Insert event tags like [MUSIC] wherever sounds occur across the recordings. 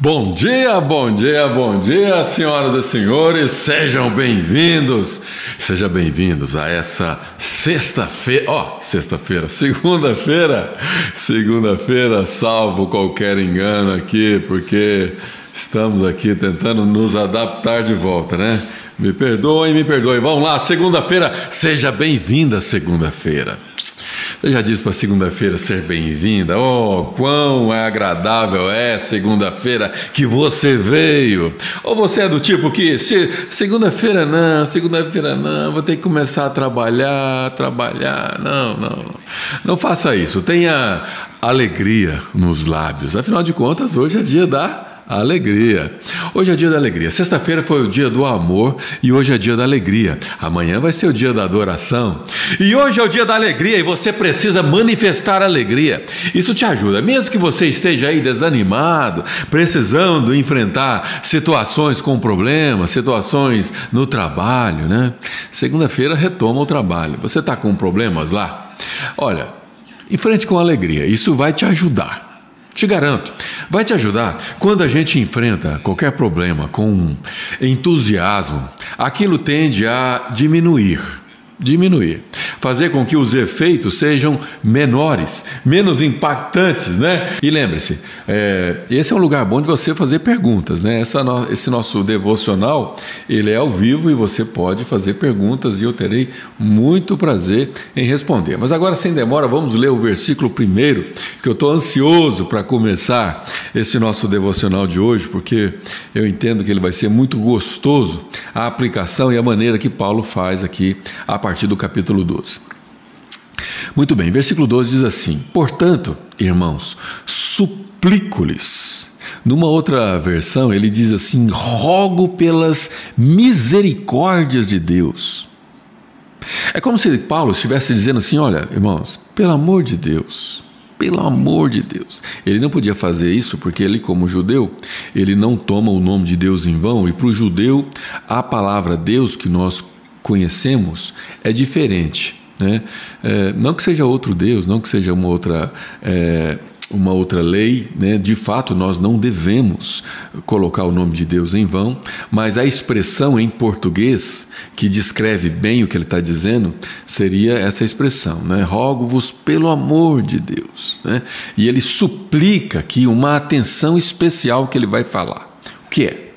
Bom dia, bom dia, bom dia, senhoras e senhores, sejam bem-vindos, sejam bem-vindos a essa sexta-feira, ó, oh, sexta-feira, segunda-feira, segunda-feira, salvo qualquer engano aqui, porque estamos aqui tentando nos adaptar de volta, né? Me perdoem, me perdoem, vamos lá, segunda-feira, seja bem-vinda segunda-feira. Eu já disse para segunda-feira ser bem-vinda. Oh, quão agradável é segunda-feira que você veio. Ou você é do tipo que se, segunda-feira não, segunda-feira não, vou ter que começar a trabalhar, trabalhar. Não, não. Não faça isso. Tenha alegria nos lábios. Afinal de contas, hoje é dia da alegria. Hoje é dia da alegria. Sexta-feira foi o dia do amor e hoje é dia da alegria. Amanhã vai ser o dia da adoração. E hoje é o dia da alegria e você precisa manifestar alegria. Isso te ajuda, mesmo que você esteja aí desanimado, precisando enfrentar situações com problemas, situações no trabalho, né? Segunda-feira retoma o trabalho. Você está com problemas lá? Olha, enfrente com alegria. Isso vai te ajudar. Te garanto, vai te ajudar quando a gente enfrenta qualquer problema com entusiasmo, aquilo tende a diminuir diminuir, fazer com que os efeitos sejam menores, menos impactantes, né? E lembre-se, é, esse é um lugar bom de você fazer perguntas, né? No, esse nosso devocional, ele é ao vivo e você pode fazer perguntas e eu terei muito prazer em responder. Mas agora, sem demora, vamos ler o versículo primeiro, que eu estou ansioso para começar esse nosso devocional de hoje, porque eu entendo que ele vai ser muito gostoso a aplicação e a maneira que Paulo faz aqui a partir do capítulo 12. Muito bem, versículo 12 diz assim: Portanto, irmãos, suplico-lhes. Numa outra versão, ele diz assim: rogo pelas misericórdias de Deus. É como se Paulo estivesse dizendo assim: olha, irmãos, pelo amor de Deus, pelo amor de Deus. Ele não podia fazer isso porque ele, como judeu, ele não toma o nome de Deus em vão, e para o judeu, a palavra Deus que nós conhecemos é diferente. Né? É, não que seja outro Deus, não que seja uma outra. É, uma outra lei, né? de fato nós não devemos colocar o nome de Deus em vão, mas a expressão em português que descreve bem o que ele está dizendo seria essa expressão, né? rogo-vos pelo amor de Deus. Né? E ele suplica aqui uma atenção especial que ele vai falar. O que é?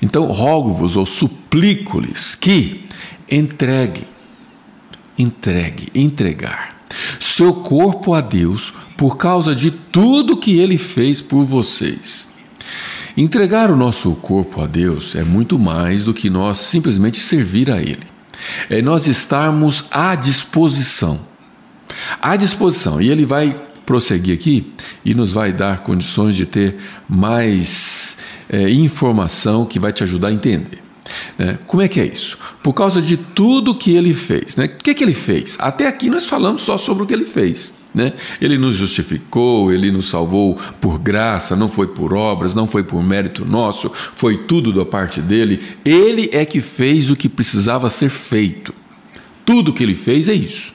Então, rogo-vos ou suplico-lhes que entregue, entregue, entregar seu corpo a Deus por causa de tudo que ele fez por vocês. Entregar o nosso corpo a Deus é muito mais do que nós simplesmente servir a Ele. É nós estarmos à disposição. À disposição. E Ele vai prosseguir aqui e nos vai dar condições de ter mais é, informação que vai te ajudar a entender. Né? Como é que é isso? Por causa de tudo que ele fez. Né? O que, que ele fez? Até aqui nós falamos só sobre o que ele fez. Né? Ele nos justificou, ele nos salvou por graça, não foi por obras, não foi por mérito nosso, foi tudo da parte dele. Ele é que fez o que precisava ser feito. Tudo que ele fez é isso.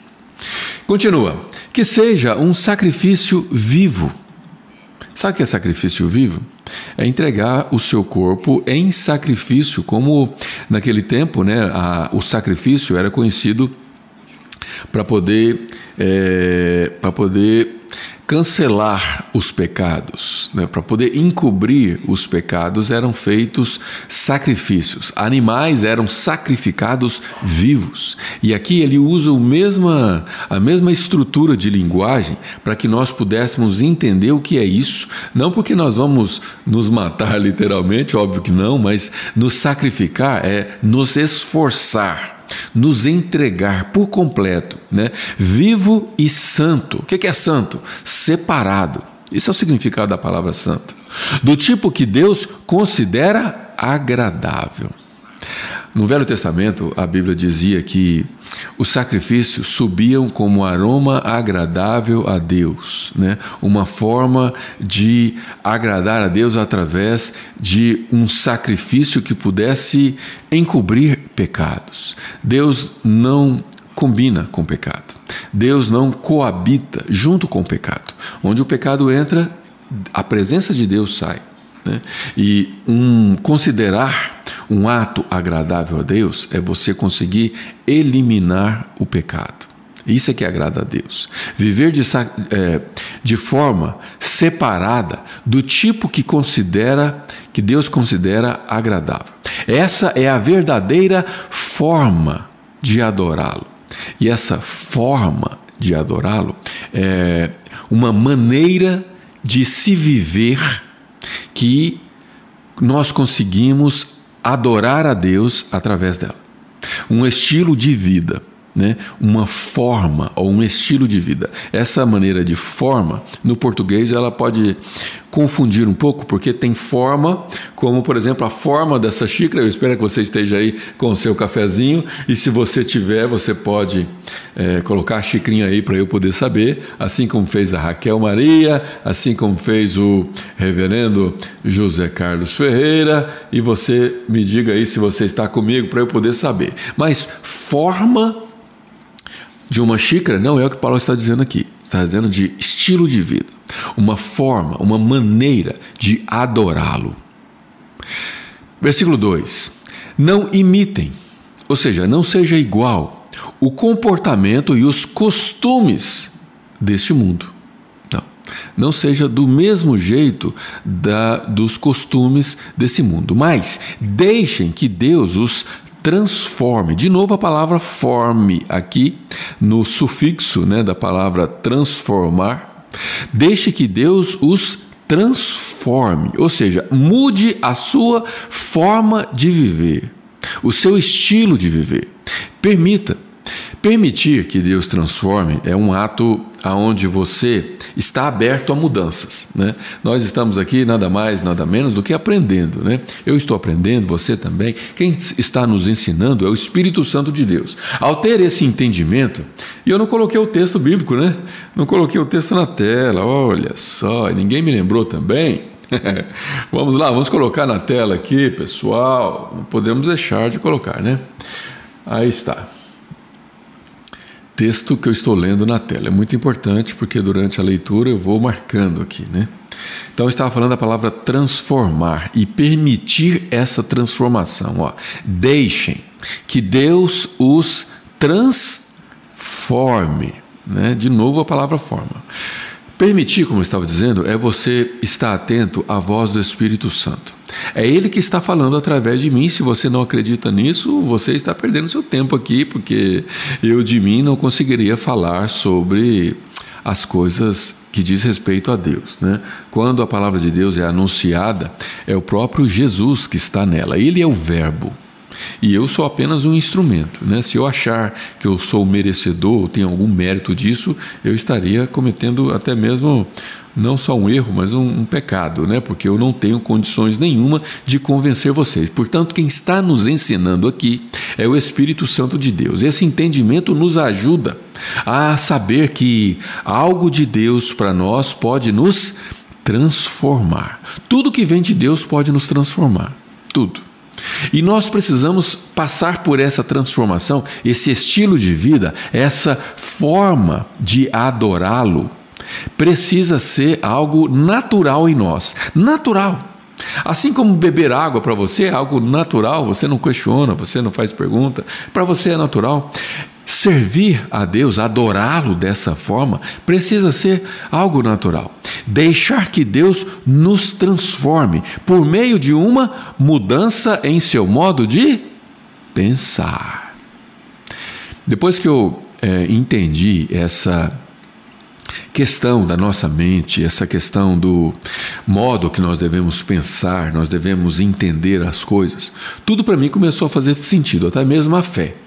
Continua. Que seja um sacrifício vivo. Sabe o que é sacrifício vivo? É entregar o seu corpo em sacrifício, como naquele tempo, né, a, o sacrifício era conhecido para poder é, para poder cancelar os pecados, né? para poder encobrir os pecados, eram feitos sacrifícios. Animais eram sacrificados vivos. E aqui ele usa o mesma, a mesma estrutura de linguagem para que nós pudéssemos entender o que é isso. Não porque nós vamos nos matar [LAUGHS] literalmente, óbvio que não, mas nos sacrificar é nos esforçar nos entregar por completo, né? vivo e santo. O que é santo? Separado. Isso é o significado da palavra santo. Do tipo que Deus considera agradável. No Velho Testamento, a Bíblia dizia que os sacrifícios subiam como aroma agradável a Deus, né? uma forma de agradar a Deus através de um sacrifício que pudesse encobrir pecados. Deus não combina com pecado. Deus não coabita junto com o pecado. Onde o pecado entra, a presença de Deus sai. Né? E um, considerar um ato agradável a Deus é você conseguir eliminar o pecado. Isso é que agrada a Deus. Viver de, é, de forma separada do tipo que considera, que Deus considera agradável. Essa é a verdadeira forma de adorá-lo. E essa forma de adorá-lo é uma maneira de se viver que nós conseguimos adorar a Deus através dela. Um estilo de vida né, uma forma ou um estilo de vida. Essa maneira de forma, no português, ela pode confundir um pouco, porque tem forma, como por exemplo a forma dessa xícara. Eu espero que você esteja aí com o seu cafezinho, e se você tiver, você pode é, colocar a xicrinha aí para eu poder saber, assim como fez a Raquel Maria, assim como fez o reverendo José Carlos Ferreira, e você me diga aí se você está comigo para eu poder saber. Mas forma de uma xícara não é o que Paulo está dizendo aqui. Está dizendo de estilo de vida, uma forma, uma maneira de adorá-lo. Versículo 2: Não imitem, ou seja, não seja igual o comportamento e os costumes deste mundo. Não, não seja do mesmo jeito da, dos costumes desse mundo, mas deixem que Deus os transforme. De novo a palavra forme aqui no sufixo né, da palavra transformar. Deixe que Deus os transforme, ou seja, mude a sua forma de viver, o seu estilo de viver. Permita Permitir que Deus transforme é um ato aonde você está aberto a mudanças. Né? Nós estamos aqui nada mais, nada menos do que aprendendo. Né? Eu estou aprendendo, você também. Quem está nos ensinando é o Espírito Santo de Deus. Ao ter esse entendimento, e eu não coloquei o texto bíblico, né? Não coloquei o texto na tela, olha só, ninguém me lembrou também. [LAUGHS] vamos lá, vamos colocar na tela aqui, pessoal. Não podemos deixar de colocar, né? Aí está texto que eu estou lendo na tela. É muito importante porque durante a leitura eu vou marcando aqui, né? Então eu estava falando da palavra transformar e permitir essa transformação. Ó. Deixem que Deus os transforme. Né? De novo a palavra forma. Permitir, como eu estava dizendo, é você estar atento à voz do Espírito Santo. É Ele que está falando através de mim. Se você não acredita nisso, você está perdendo seu tempo aqui, porque eu de mim não conseguiria falar sobre as coisas que diz respeito a Deus. Né? Quando a palavra de Deus é anunciada, é o próprio Jesus que está nela. Ele é o Verbo. E eu sou apenas um instrumento. Né? Se eu achar que eu sou merecedor ou tenho algum mérito disso, eu estaria cometendo até mesmo não só um erro, mas um, um, pecado, né? porque eu não tenho condições nenhuma de convencer vocês. Portanto, quem está nos ensinando aqui é o Espírito Santo de Deus. Esse entendimento nos ajuda a saber que algo de Deus para nós pode nos transformar. Tudo que vem de Deus pode nos transformar. Tudo. E nós precisamos passar por essa transformação, esse estilo de vida, essa forma de adorá-lo, precisa ser algo natural em nós. Natural. Assim como beber água para você é algo natural, você não questiona, você não faz pergunta, para você é natural. Servir a Deus, adorá-lo dessa forma, precisa ser algo natural. Deixar que Deus nos transforme por meio de uma mudança em seu modo de pensar. Depois que eu é, entendi essa questão da nossa mente, essa questão do modo que nós devemos pensar, nós devemos entender as coisas, tudo para mim começou a fazer sentido, até mesmo a fé.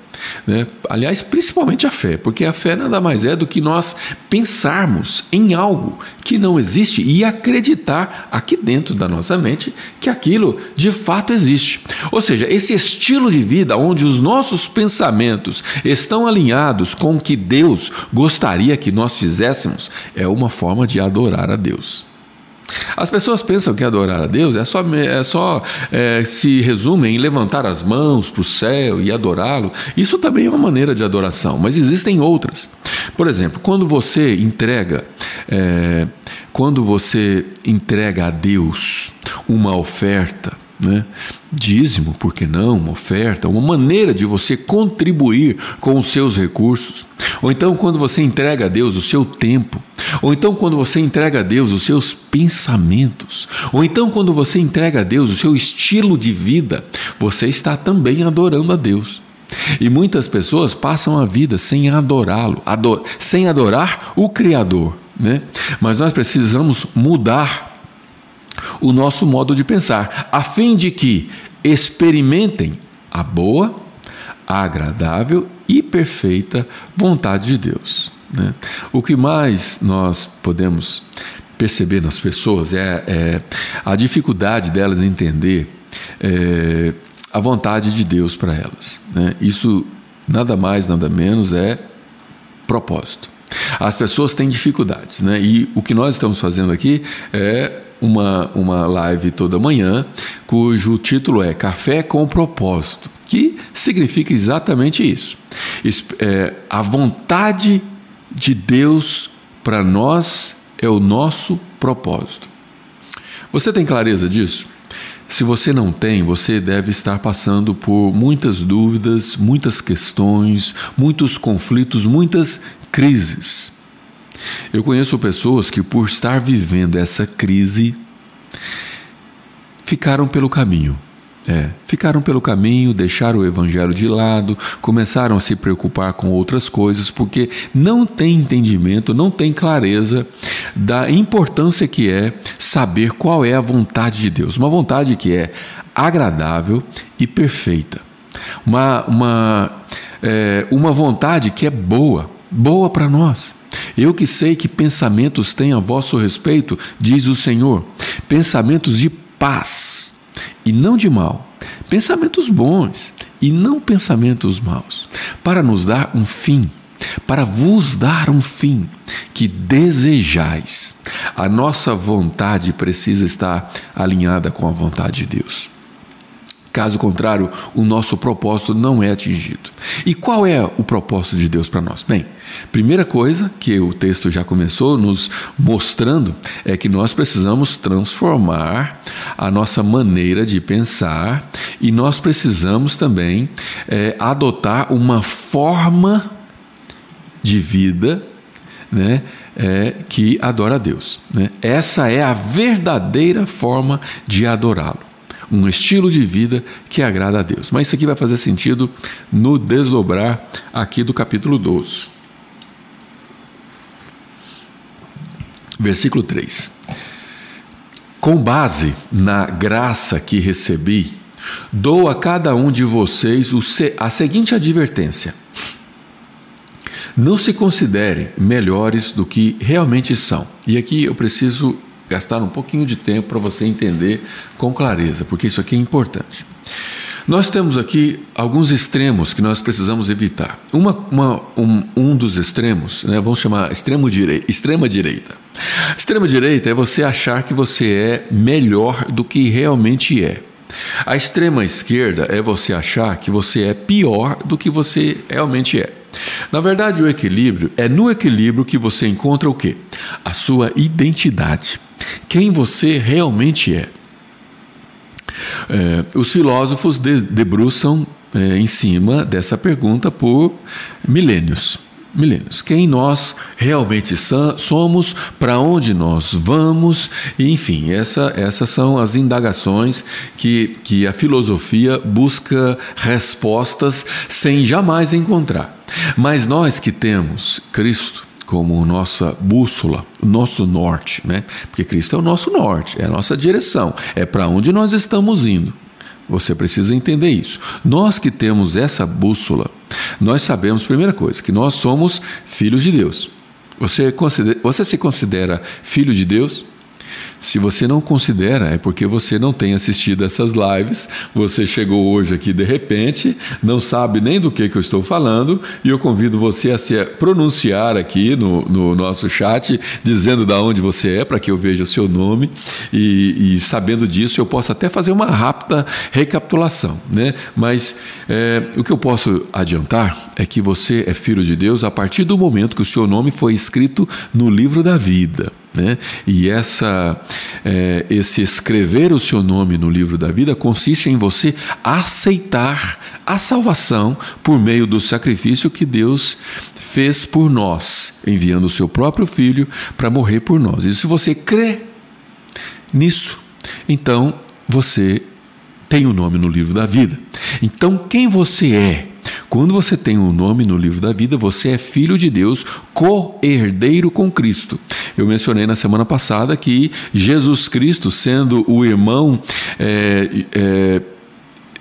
Né? Aliás, principalmente a fé, porque a fé nada mais é do que nós pensarmos em algo que não existe e acreditar aqui dentro da nossa mente que aquilo de fato existe. Ou seja, esse estilo de vida onde os nossos pensamentos estão alinhados com o que Deus gostaria que nós fizéssemos é uma forma de adorar a Deus. As pessoas pensam que adorar a Deus é só, é só é, se resume em levantar as mãos para o céu e adorá-lo. Isso também é uma maneira de adoração, mas existem outras. Por exemplo, quando você entrega, é, quando você entrega a Deus uma oferta, né? dízimo, por que não? Uma oferta, uma maneira de você contribuir com os seus recursos. Ou então, quando você entrega a Deus o seu tempo. Ou então, quando você entrega a Deus os seus pensamentos. Ou então, quando você entrega a Deus o seu estilo de vida, você está também adorando a Deus. E muitas pessoas passam a vida sem adorá-lo, ador sem adorar o Criador. Né? Mas nós precisamos mudar o nosso modo de pensar, a fim de que experimentem a boa, a agradável e perfeita vontade de Deus. Né? O que mais nós podemos perceber nas pessoas é, é a dificuldade delas entender é, a vontade de Deus para elas. Né? Isso nada mais, nada menos é propósito. As pessoas têm dificuldades, né? E o que nós estamos fazendo aqui é uma, uma live toda manhã, cujo título é Café com Propósito, que significa exatamente isso. É, a vontade de Deus para nós é o nosso propósito. Você tem clareza disso? Se você não tem, você deve estar passando por muitas dúvidas, muitas questões, muitos conflitos, muitas crises. Eu conheço pessoas que, por estar vivendo essa crise, ficaram pelo caminho. É, ficaram pelo caminho, deixaram o evangelho de lado, começaram a se preocupar com outras coisas, porque não tem entendimento, não tem clareza da importância que é saber qual é a vontade de Deus. Uma vontade que é agradável e perfeita. Uma, uma, é, uma vontade que é boa, boa para nós. Eu que sei que pensamentos têm a vosso respeito, diz o Senhor, pensamentos de paz e não de mal, pensamentos bons e não pensamentos maus, para nos dar um fim, para vos dar um fim que desejais. A nossa vontade precisa estar alinhada com a vontade de Deus. Caso contrário, o nosso propósito não é atingido. E qual é o propósito de Deus para nós? Bem, primeira coisa que o texto já começou nos mostrando é que nós precisamos transformar a nossa maneira de pensar e nós precisamos também é, adotar uma forma de vida né, é, que adora a Deus. Né? Essa é a verdadeira forma de adorá-lo um estilo de vida que agrada a Deus. Mas isso aqui vai fazer sentido no desdobrar aqui do capítulo 12. Versículo 3. Com base na graça que recebi, dou a cada um de vocês a seguinte advertência: não se considerem melhores do que realmente são. E aqui eu preciso gastar um pouquinho de tempo para você entender com clareza, porque isso aqui é importante. Nós temos aqui alguns extremos que nós precisamos evitar. Uma, uma, um, um, dos extremos, né, vamos chamar extremo direi extrema direita. Extrema direita é você achar que você é melhor do que realmente é. A extrema esquerda é você achar que você é pior do que você realmente é. Na verdade, o equilíbrio é no equilíbrio que você encontra o quê? A sua identidade quem você realmente é. é os filósofos de, debruçam é, em cima dessa pergunta por milênios. Milênios. Quem nós realmente somos, para onde nós vamos, enfim, essa, essas são as indagações que, que a filosofia busca respostas sem jamais encontrar. Mas nós que temos Cristo, como nossa bússola, nosso norte, né? Porque Cristo é o nosso norte, é a nossa direção, é para onde nós estamos indo. Você precisa entender isso. Nós que temos essa bússola, nós sabemos, primeira coisa, que nós somos filhos de Deus. Você, considera, você se considera filho de Deus? Se você não considera, é porque você não tem assistido essas lives, você chegou hoje aqui de repente, não sabe nem do que, que eu estou falando, e eu convido você a se pronunciar aqui no, no nosso chat, dizendo da onde você é, para que eu veja o seu nome, e, e, sabendo disso eu posso até fazer uma rápida recapitulação. Né? Mas é, o que eu posso adiantar é que você é filho de Deus a partir do momento que o seu nome foi escrito no livro da vida. Né? E essa, é, esse escrever o seu nome no livro da vida consiste em você aceitar a salvação por meio do sacrifício que Deus fez por nós, enviando o seu próprio filho para morrer por nós. E se você crê nisso, então você tem o um nome no livro da vida. Então, quem você é? Quando você tem um nome no livro da vida, você é filho de Deus, co-herdeiro com Cristo. Eu mencionei na semana passada que Jesus Cristo, sendo o irmão. É, é,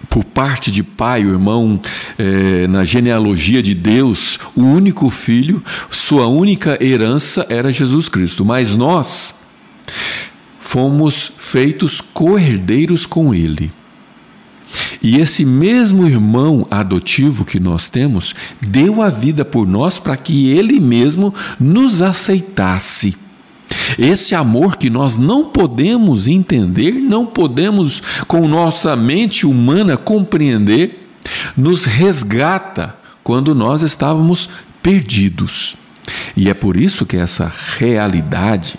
por parte de pai, o irmão é, na genealogia de Deus, o único filho, sua única herança era Jesus Cristo. Mas nós fomos feitos co-herdeiros com Ele. E esse mesmo irmão adotivo que nós temos deu a vida por nós para que ele mesmo nos aceitasse. Esse amor que nós não podemos entender, não podemos com nossa mente humana compreender, nos resgata quando nós estávamos perdidos. E é por isso que essa realidade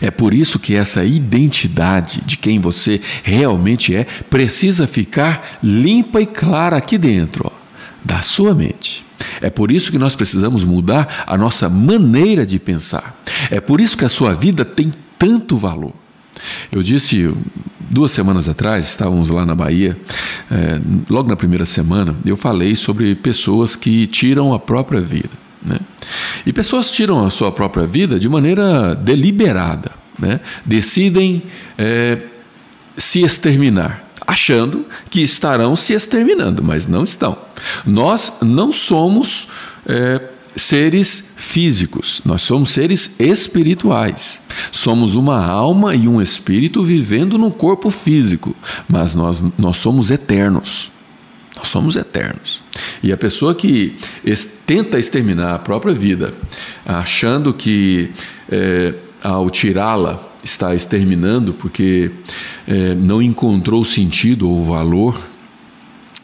é por isso que essa identidade de quem você realmente é precisa ficar limpa e clara aqui dentro ó, da sua mente. É por isso que nós precisamos mudar a nossa maneira de pensar. É por isso que a sua vida tem tanto valor. Eu disse duas semanas atrás, estávamos lá na Bahia, é, logo na primeira semana, eu falei sobre pessoas que tiram a própria vida. Né? E pessoas tiram a sua própria vida de maneira deliberada, né? decidem é, se exterminar, achando que estarão se exterminando, mas não estão. Nós não somos é, seres físicos, nós somos seres espirituais. Somos uma alma e um espírito vivendo no corpo físico, mas nós, nós somos eternos. Nós somos eternos. E a pessoa que tenta exterminar a própria vida, achando que é, ao tirá-la está exterminando porque é, não encontrou sentido ou valor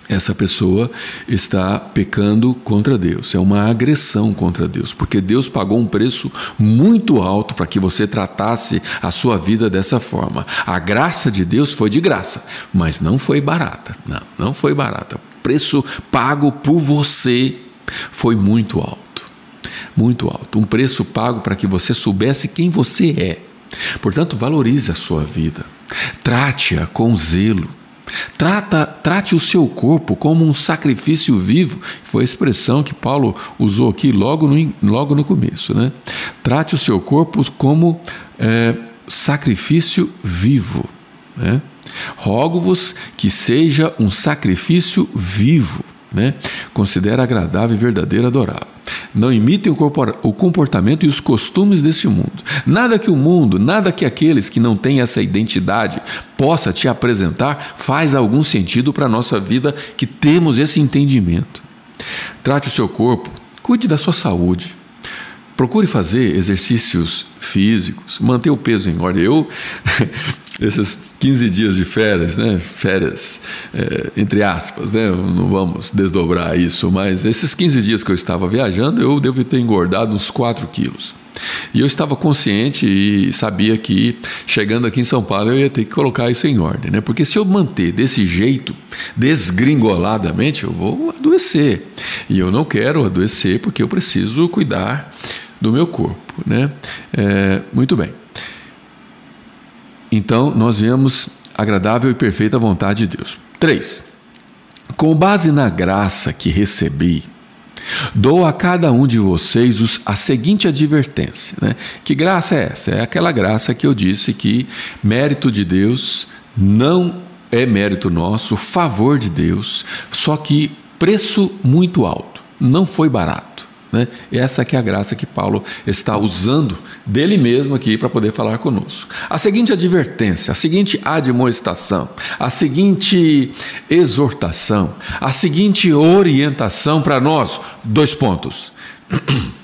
essa pessoa está pecando contra Deus, é uma agressão contra Deus, porque Deus pagou um preço muito alto para que você tratasse a sua vida dessa forma. A graça de Deus foi de graça, mas não foi barata. Não, não foi barata. Preço pago por você foi muito alto. Muito alto. Um preço pago para que você soubesse quem você é. Portanto, valorize a sua vida. Trate-a com zelo Trata, trate o seu corpo como um sacrifício vivo, foi a expressão que Paulo usou aqui logo no, logo no começo. Né? Trate o seu corpo como é, sacrifício vivo. Né? Rogo-vos que seja um sacrifício vivo. Né? Considera agradável e verdadeiro adorável. Não imitem o comportamento e os costumes desse mundo. Nada que o mundo, nada que aqueles que não têm essa identidade possa te apresentar faz algum sentido para a nossa vida que temos esse entendimento. Trate o seu corpo, cuide da sua saúde. Procure fazer exercícios físicos, manter o peso em ordem. Eu, [LAUGHS] esses 15 dias de férias, né? Férias, é, entre aspas, né? Não vamos desdobrar isso, mas esses 15 dias que eu estava viajando, eu devo ter engordado uns 4 quilos. E eu estava consciente e sabia que chegando aqui em São Paulo eu ia ter que colocar isso em ordem, né? Porque se eu manter desse jeito, desgringoladamente, eu vou adoecer. E eu não quero adoecer porque eu preciso cuidar do meu corpo, né? É, muito bem. Então, nós vemos agradável e perfeita vontade de Deus. 3. Com base na graça que recebi, dou a cada um de vocês os, a seguinte advertência. Né? Que graça é essa? É aquela graça que eu disse que mérito de Deus não é mérito nosso, favor de Deus, só que preço muito alto, não foi barato. Né? Essa que é a graça que Paulo está usando dele mesmo aqui para poder falar conosco. A seguinte advertência, a seguinte admoestação, a seguinte exortação, a seguinte orientação para nós, dois pontos. [CLEARS THROAT]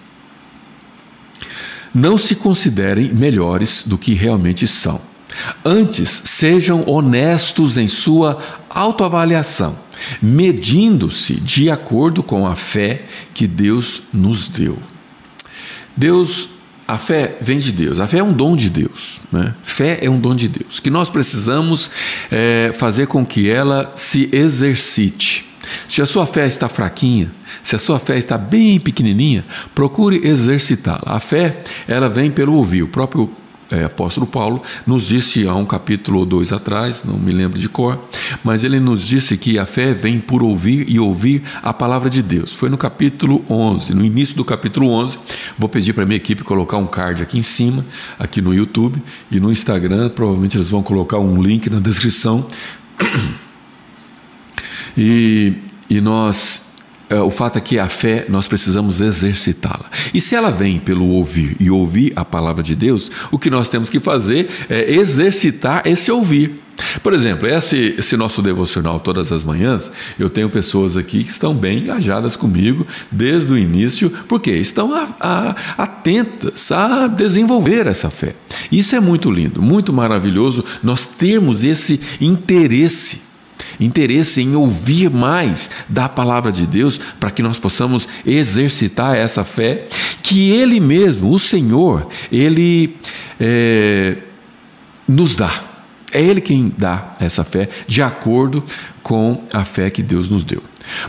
Não se considerem melhores do que realmente são. Antes, sejam honestos em sua autoavaliação medindo-se de acordo com a fé que Deus nos deu. Deus, a fé vem de Deus, a fé é um dom de Deus, né? Fé é um dom de Deus, que nós precisamos é, fazer com que ela se exercite. Se a sua fé está fraquinha, se a sua fé está bem pequenininha, procure exercitá-la. A fé, ela vem pelo ouvir. O próprio é, apóstolo Paulo nos disse há um capítulo ou dois atrás, não me lembro de cor, mas ele nos disse que a fé vem por ouvir e ouvir a palavra de Deus. Foi no capítulo 11, no início do capítulo 11. Vou pedir para minha equipe colocar um card aqui em cima, aqui no YouTube e no Instagram. Provavelmente eles vão colocar um link na descrição. [COUGHS] E, e nós o fato é que a fé nós precisamos exercitá-la. E se ela vem pelo ouvir e ouvir a palavra de Deus, o que nós temos que fazer é exercitar esse ouvir. Por exemplo, esse, esse nosso devocional todas as manhãs, eu tenho pessoas aqui que estão bem engajadas comigo desde o início, porque estão a, a, atentas a desenvolver essa fé. Isso é muito lindo, muito maravilhoso nós termos esse interesse interesse em ouvir mais da palavra de Deus para que nós possamos exercitar essa fé que Ele mesmo, o Senhor, Ele é, nos dá. É Ele quem dá essa fé de acordo com a fé que Deus nos deu.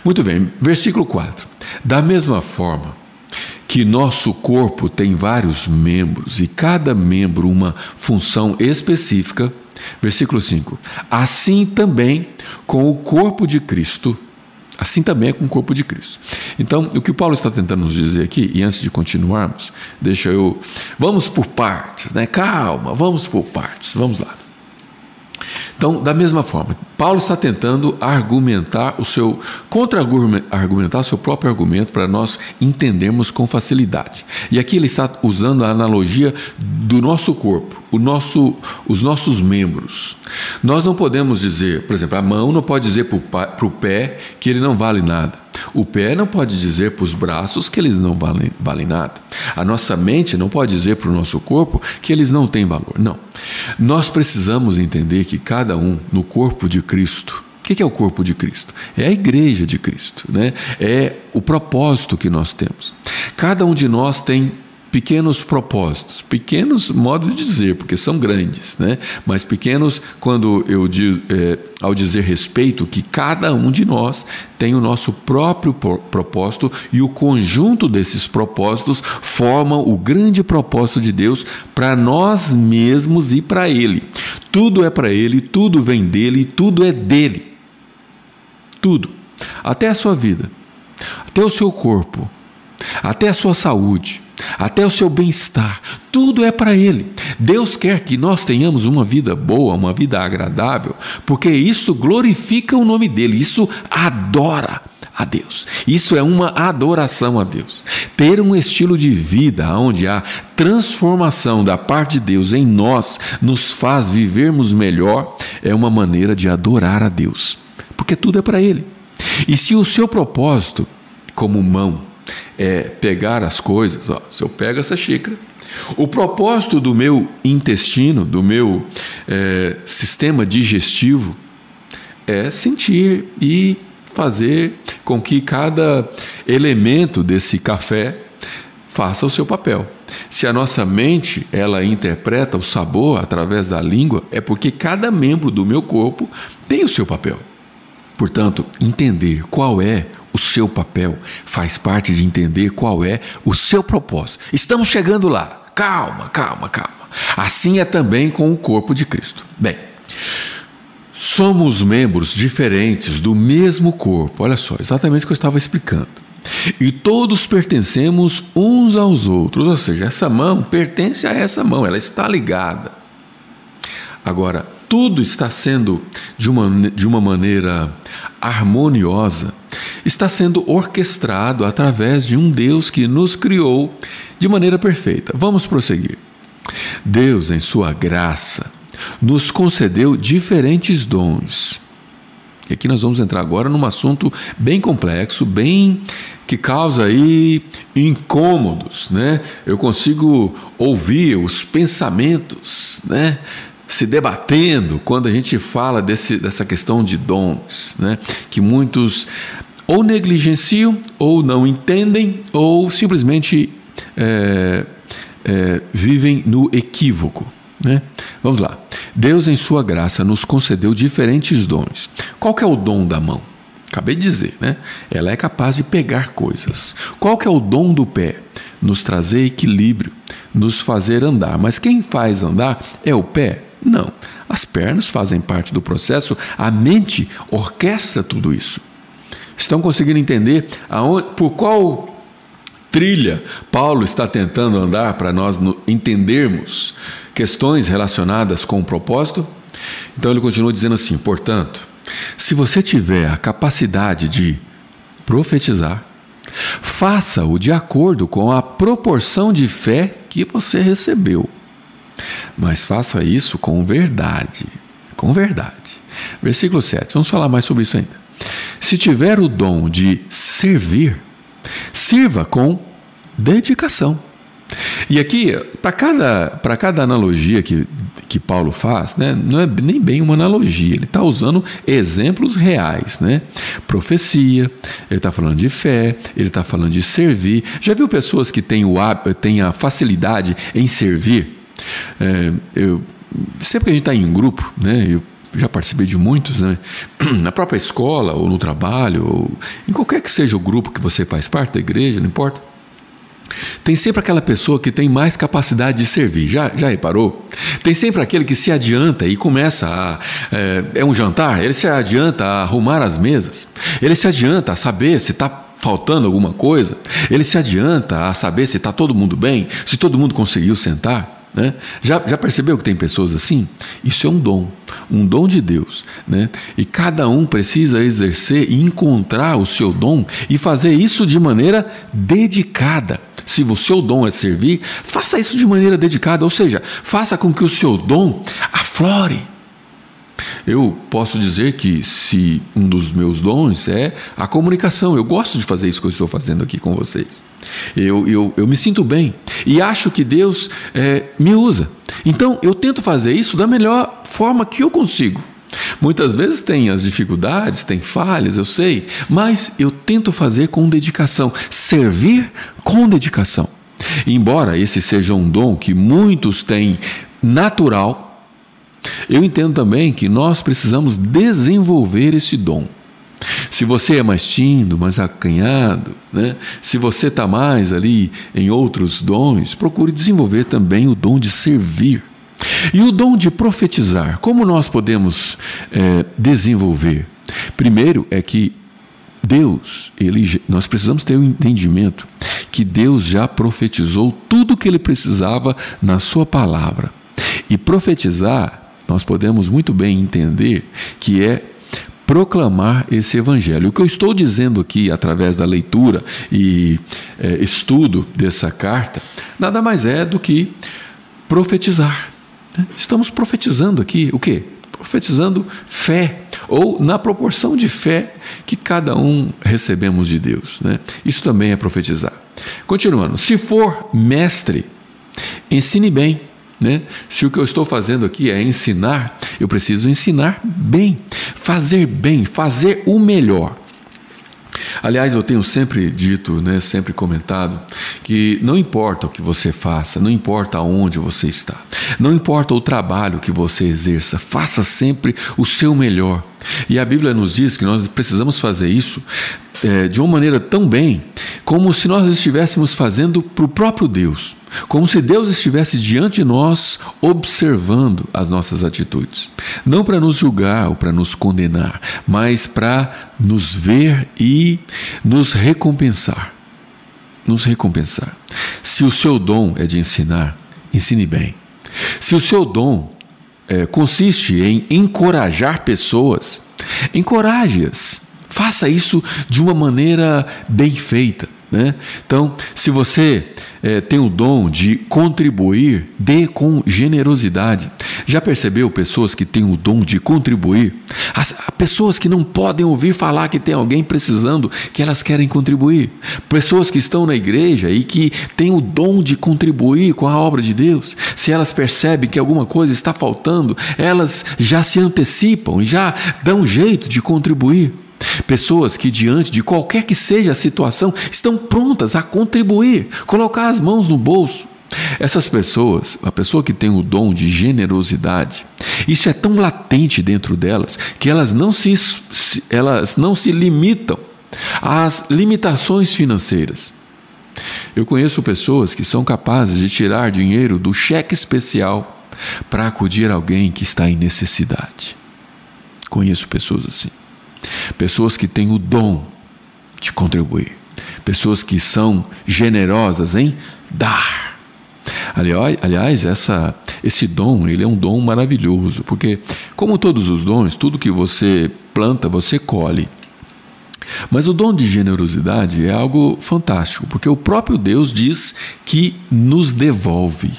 Muito bem, versículo 4. Da mesma forma que nosso corpo tem vários membros e cada membro uma função específica, Versículo 5: Assim também com o corpo de Cristo, assim também é com o corpo de Cristo. Então, o que o Paulo está tentando nos dizer aqui, e antes de continuarmos, deixa eu. Vamos por partes, né? Calma, vamos por partes, vamos lá. Então, da mesma forma, Paulo está tentando argumentar o seu contra-argumentar seu próprio argumento para nós entendermos com facilidade. E aqui ele está usando a analogia do nosso corpo, o nosso, os nossos membros. Nós não podemos dizer, por exemplo, a mão não pode dizer para o pé que ele não vale nada. O pé não pode dizer para os braços que eles não valem, valem nada. A nossa mente não pode dizer para o nosso corpo que eles não têm valor. Não. Nós precisamos entender que cada um no corpo de Cristo. O que é o corpo de Cristo? É a igreja de Cristo, né? é o propósito que nós temos. Cada um de nós tem pequenos propósitos, pequenos modos de dizer, porque são grandes, né? mas pequenos quando eu digo, é, ao dizer respeito que cada um de nós tem o nosso próprio propósito e o conjunto desses propósitos formam o grande propósito de Deus para nós mesmos e para Ele. Tudo é para Ele, tudo vem dele, tudo é dele. Tudo. Até a sua vida, até o seu corpo, até a sua saúde, até o seu bem-estar, tudo é para Ele. Deus quer que nós tenhamos uma vida boa, uma vida agradável, porque isso glorifica o nome dEle, isso adora a Deus. Isso é uma adoração a Deus. Ter um estilo de vida onde a transformação da parte de Deus em nós nos faz vivermos melhor é uma maneira de adorar a Deus, porque tudo é para Ele. E se o seu propósito, como mão, é pegar as coisas. Ó, se eu pego essa xícara, o propósito do meu intestino, do meu é, sistema digestivo, é sentir e fazer com que cada elemento desse café faça o seu papel. Se a nossa mente ela interpreta o sabor através da língua, é porque cada membro do meu corpo tem o seu papel. Portanto, entender qual é o seu papel faz parte de entender qual é o seu propósito. Estamos chegando lá. Calma, calma, calma. Assim é também com o corpo de Cristo. Bem, somos membros diferentes do mesmo corpo. Olha só, exatamente o que eu estava explicando. E todos pertencemos uns aos outros, ou seja, essa mão pertence a essa mão, ela está ligada. Agora, tudo está sendo de uma, de uma maneira harmoniosa, está sendo orquestrado através de um Deus que nos criou de maneira perfeita. Vamos prosseguir. Deus, em Sua graça, nos concedeu diferentes dons. E aqui nós vamos entrar agora num assunto bem complexo, bem que causa aí incômodos, né? Eu consigo ouvir os pensamentos, né? Se debatendo quando a gente fala desse, dessa questão de dons, né? Que muitos ou negligenciam, ou não entendem, ou simplesmente é, é, vivem no equívoco. Né? Vamos lá. Deus, em Sua graça, nos concedeu diferentes dons. Qual que é o dom da mão? Acabei de dizer, né? Ela é capaz de pegar coisas. Qual que é o dom do pé? Nos trazer equilíbrio, nos fazer andar. Mas quem faz andar é o pé? Não. As pernas fazem parte do processo, a mente orquestra tudo isso. Estão conseguindo entender aonde, por qual trilha Paulo está tentando andar para nós entendermos questões relacionadas com o propósito? Então ele continua dizendo assim: portanto, se você tiver a capacidade de profetizar, faça-o de acordo com a proporção de fé que você recebeu. Mas faça isso com verdade. Com verdade. Versículo 7. Vamos falar mais sobre isso ainda. Se tiver o dom de servir, sirva com dedicação. E aqui, para cada, cada analogia que que Paulo faz, né, não é nem bem uma analogia, ele está usando exemplos reais, né? Profecia, ele está falando de fé, ele está falando de servir. Já viu pessoas que têm, o, têm a facilidade em servir? É, eu, sempre que a gente está em grupo, né, eu já participei de muitos, né? [CLEARS THROAT] na própria escola ou no trabalho, ou em qualquer que seja o grupo que você faz parte da igreja, não importa. Tem sempre aquela pessoa que tem mais capacidade de servir. Já, já reparou? Tem sempre aquele que se adianta e começa a. É, é um jantar, ele se adianta a arrumar as mesas. Ele se adianta a saber se está faltando alguma coisa. Ele se adianta a saber se está todo mundo bem, se todo mundo conseguiu sentar. Né? Já, já percebeu que tem pessoas assim? Isso é um dom, um dom de Deus. Né? E cada um precisa exercer e encontrar o seu dom e fazer isso de maneira dedicada. Se o seu dom é servir, faça isso de maneira dedicada, ou seja, faça com que o seu dom aflore. Eu posso dizer que se um dos meus dons é a comunicação, eu gosto de fazer isso que eu estou fazendo aqui com vocês. Eu, eu, eu me sinto bem e acho que Deus é, me usa. Então eu tento fazer isso da melhor forma que eu consigo. Muitas vezes tem as dificuldades, tem falhas, eu sei, mas eu tento fazer com dedicação, servir com dedicação. Embora esse seja um dom que muitos têm natural, eu entendo também que nós precisamos desenvolver esse dom. Se você é mais tímido, mais acanhado, né? se você está mais ali em outros dons, procure desenvolver também o dom de servir. E o dom de profetizar, como nós podemos é, desenvolver? Primeiro é que Deus, ele, nós precisamos ter o um entendimento que Deus já profetizou tudo o que ele precisava na sua palavra. E profetizar, nós podemos muito bem entender que é proclamar esse evangelho. O que eu estou dizendo aqui através da leitura e é, estudo dessa carta, nada mais é do que profetizar. Né? Estamos profetizando aqui o quê? Profetizando fé, ou na proporção de fé que cada um recebemos de Deus. Né? Isso também é profetizar. Continuando, se for mestre, ensine bem. Né? Se o que eu estou fazendo aqui é ensinar, eu preciso ensinar bem, fazer bem, fazer o melhor. Aliás, eu tenho sempre dito, né, sempre comentado, que não importa o que você faça, não importa onde você está, não importa o trabalho que você exerça, faça sempre o seu melhor. E a Bíblia nos diz que nós precisamos fazer isso é, de uma maneira tão bem como se nós estivéssemos fazendo para o próprio Deus. Como se Deus estivesse diante de nós, observando as nossas atitudes. Não para nos julgar ou para nos condenar, mas para nos ver e nos recompensar. Nos recompensar. Se o seu dom é de ensinar, ensine bem. Se o seu dom é, consiste em encorajar pessoas. Encoraje-as. Faça isso de uma maneira bem feita. Né? Então, se você é, tem o dom de contribuir, dê com generosidade. Já percebeu pessoas que têm o dom de contribuir? As, pessoas que não podem ouvir falar que tem alguém precisando, que elas querem contribuir. Pessoas que estão na igreja e que têm o dom de contribuir com a obra de Deus. Se elas percebem que alguma coisa está faltando, elas já se antecipam e já dão jeito de contribuir. Pessoas que, diante de qualquer que seja a situação, estão prontas a contribuir, colocar as mãos no bolso. Essas pessoas, a pessoa que tem o dom de generosidade, isso é tão latente dentro delas que elas não se, elas não se limitam às limitações financeiras. Eu conheço pessoas que são capazes de tirar dinheiro do cheque especial para acudir alguém que está em necessidade. Conheço pessoas assim. Pessoas que têm o dom de contribuir. Pessoas que são generosas em dar. Aliás, essa, esse dom, ele é um dom maravilhoso, porque como todos os dons, tudo que você planta, você colhe. Mas o dom de generosidade é algo fantástico, porque o próprio Deus diz que nos devolve.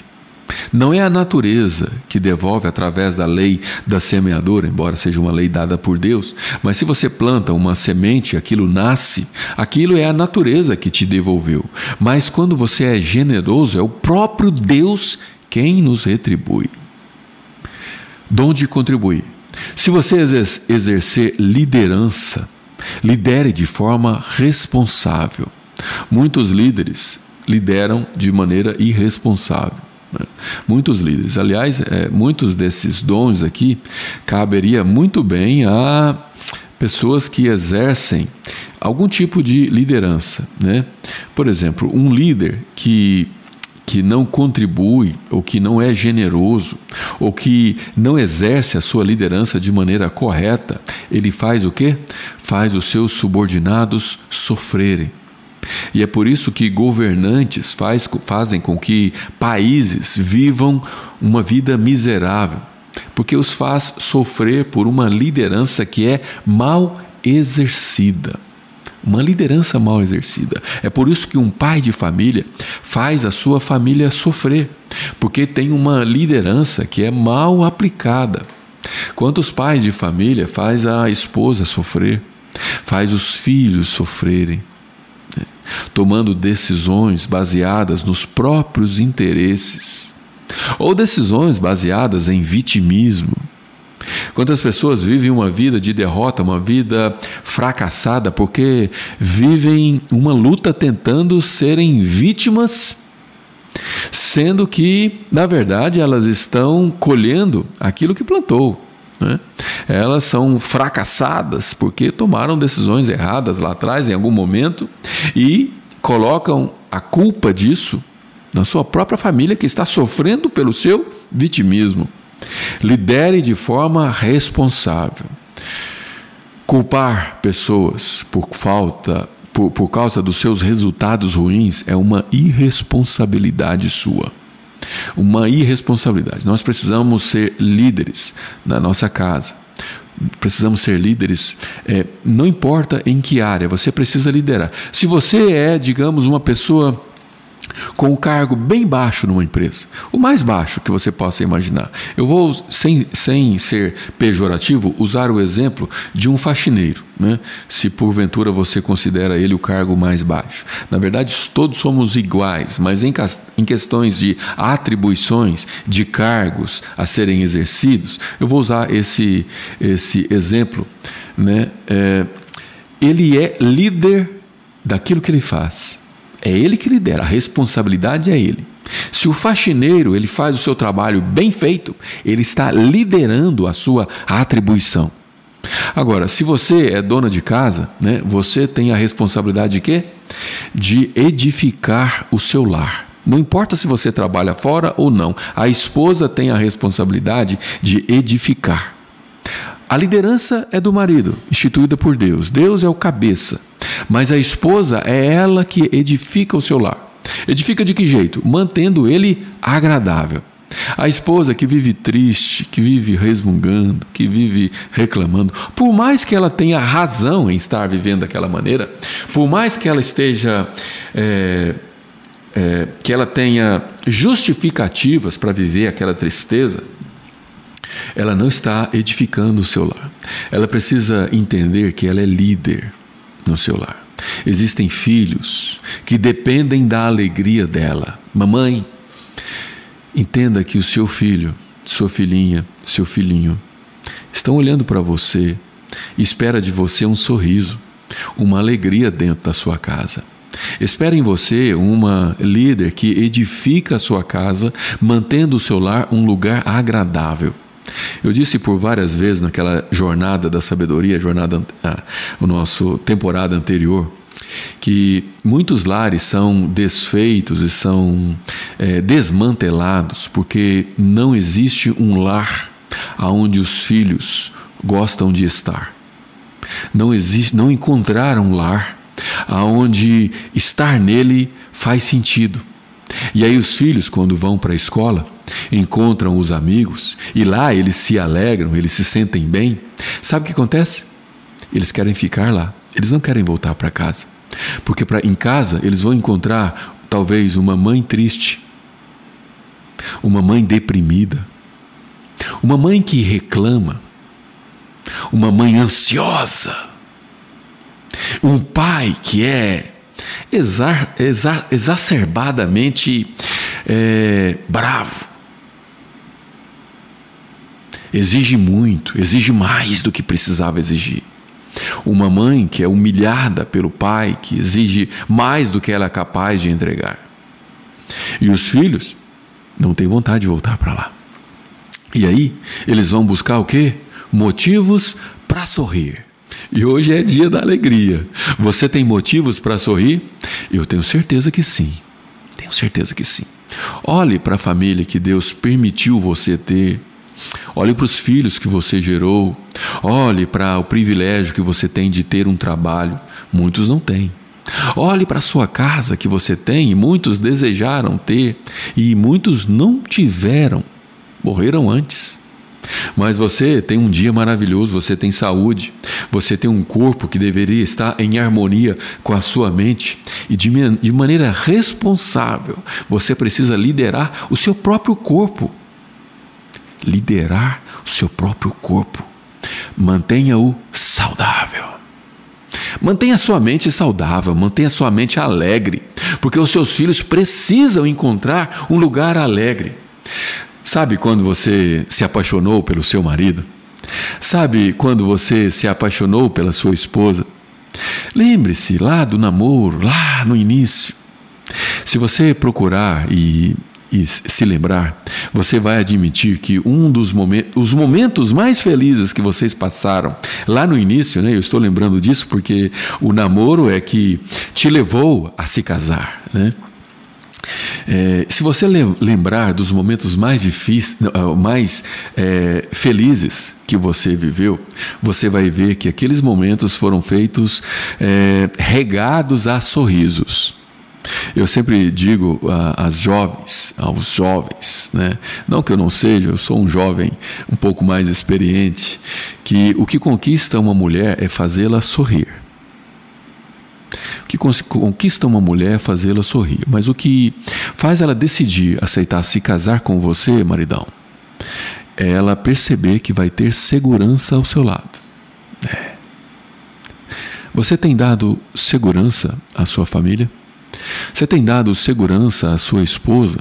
Não é a natureza que devolve através da lei da semeadora, embora seja uma lei dada por Deus, mas se você planta uma semente, aquilo nasce, aquilo é a natureza que te devolveu. Mas quando você é generoso, é o próprio Deus quem nos retribui. Dom de contribuir. Se você exercer liderança, lidere de forma responsável. Muitos líderes lideram de maneira irresponsável. Muitos líderes. Aliás, é, muitos desses dons aqui caberia muito bem a pessoas que exercem algum tipo de liderança. Né? Por exemplo, um líder que que não contribui, ou que não é generoso, ou que não exerce a sua liderança de maneira correta, ele faz o quê? Faz os seus subordinados sofrerem. E é por isso que governantes faz, fazem com que países vivam uma vida miserável, porque os faz sofrer por uma liderança que é mal exercida. Uma liderança mal exercida. É por isso que um pai de família faz a sua família sofrer, porque tem uma liderança que é mal aplicada. Quantos pais de família faz a esposa sofrer, faz os filhos sofrerem? Tomando decisões baseadas nos próprios interesses, ou decisões baseadas em vitimismo. Quantas pessoas vivem uma vida de derrota, uma vida fracassada, porque vivem uma luta tentando serem vítimas, sendo que, na verdade, elas estão colhendo aquilo que plantou. Né? Elas são fracassadas porque tomaram decisões erradas lá atrás, em algum momento, e colocam a culpa disso na sua própria família que está sofrendo pelo seu vitimismo. Lidere de forma responsável. Culpar pessoas por falta, por, por causa dos seus resultados ruins, é uma irresponsabilidade sua uma irresponsabilidade. Nós precisamos ser líderes na nossa casa. Precisamos ser líderes, é, não importa em que área, você precisa liderar. Se você é, digamos, uma pessoa com um cargo bem baixo numa empresa, o mais baixo que você possa imaginar. Eu vou, sem, sem ser pejorativo, usar o exemplo de um faxineiro, né? se porventura você considera ele o cargo mais baixo. Na verdade, todos somos iguais, mas em, em questões de atribuições, de cargos a serem exercidos, eu vou usar esse, esse exemplo. Né? É, ele é líder daquilo que ele faz. É ele que lidera, a responsabilidade é ele. Se o faxineiro ele faz o seu trabalho bem feito, ele está liderando a sua atribuição. Agora, se você é dona de casa, né, você tem a responsabilidade de quê? De edificar o seu lar. Não importa se você trabalha fora ou não, a esposa tem a responsabilidade de edificar. A liderança é do marido, instituída por Deus. Deus é o cabeça. Mas a esposa é ela que edifica o seu lar. Edifica de que jeito? Mantendo ele agradável. A esposa que vive triste, que vive resmungando, que vive reclamando, por mais que ela tenha razão em estar vivendo daquela maneira, por mais que ela esteja. É, é, que ela tenha justificativas para viver aquela tristeza, ela não está edificando o seu lar. Ela precisa entender que ela é líder no seu lar. Existem filhos que dependem da alegria dela. Mamãe, Entenda que o seu filho, sua filhinha, seu filhinho estão olhando para você e espera de você um sorriso, uma alegria dentro da sua casa. Espera em você uma líder que edifica a sua casa, mantendo o seu lar um lugar agradável. Eu disse por várias vezes naquela jornada da sabedoria, jornada, ah, o nosso temporada anterior, que muitos lares são desfeitos e são é, desmantelados porque não existe um lar aonde os filhos gostam de estar. Não existe, não encontraram um lar aonde estar nele faz sentido. E aí os filhos, quando vão para a escola, encontram os amigos e lá eles se alegram, eles se sentem bem. Sabe o que acontece? Eles querem ficar lá, eles não querem voltar para casa. Porque pra, em casa eles vão encontrar talvez uma mãe triste, uma mãe deprimida, uma mãe que reclama, uma mãe ansiosa, um pai que é exa, exa, exacerbadamente é, bravo. Exige muito, exige mais do que precisava exigir. Uma mãe que é humilhada pelo pai, que exige mais do que ela é capaz de entregar. E os filhos não têm vontade de voltar para lá. E aí, eles vão buscar o quê? Motivos para sorrir. E hoje é dia da alegria. Você tem motivos para sorrir? Eu tenho certeza que sim. Tenho certeza que sim. Olhe para a família que Deus permitiu você ter. Olhe para os filhos que você gerou. Olhe para o privilégio que você tem de ter um trabalho. Muitos não têm. Olhe para a sua casa que você tem, e muitos desejaram ter e muitos não tiveram, morreram antes. Mas você tem um dia maravilhoso, você tem saúde, você tem um corpo que deveria estar em harmonia com a sua mente e de, de maneira responsável você precisa liderar o seu próprio corpo liderar o seu próprio corpo. Mantenha-o saudável. Mantenha sua mente saudável, mantenha sua mente alegre, porque os seus filhos precisam encontrar um lugar alegre. Sabe quando você se apaixonou pelo seu marido? Sabe quando você se apaixonou pela sua esposa? Lembre-se lá do namoro, lá no início. Se você procurar e e se lembrar, você vai admitir que um dos momentos, os momentos mais felizes que vocês passaram lá no início, né? Eu estou lembrando disso porque o namoro é que te levou a se casar, né? É, se você lembrar dos momentos mais difíceis, mais é, felizes que você viveu, você vai ver que aqueles momentos foram feitos é, regados a sorrisos. Eu sempre digo às jovens, aos jovens, né? não que eu não seja, eu sou um jovem um pouco mais experiente, que o que conquista uma mulher é fazê-la sorrir. O que conquista uma mulher é fazê-la sorrir. Mas o que faz ela decidir aceitar se casar com você, maridão, é ela perceber que vai ter segurança ao seu lado. É. Você tem dado segurança à sua família? Você tem dado segurança à sua esposa?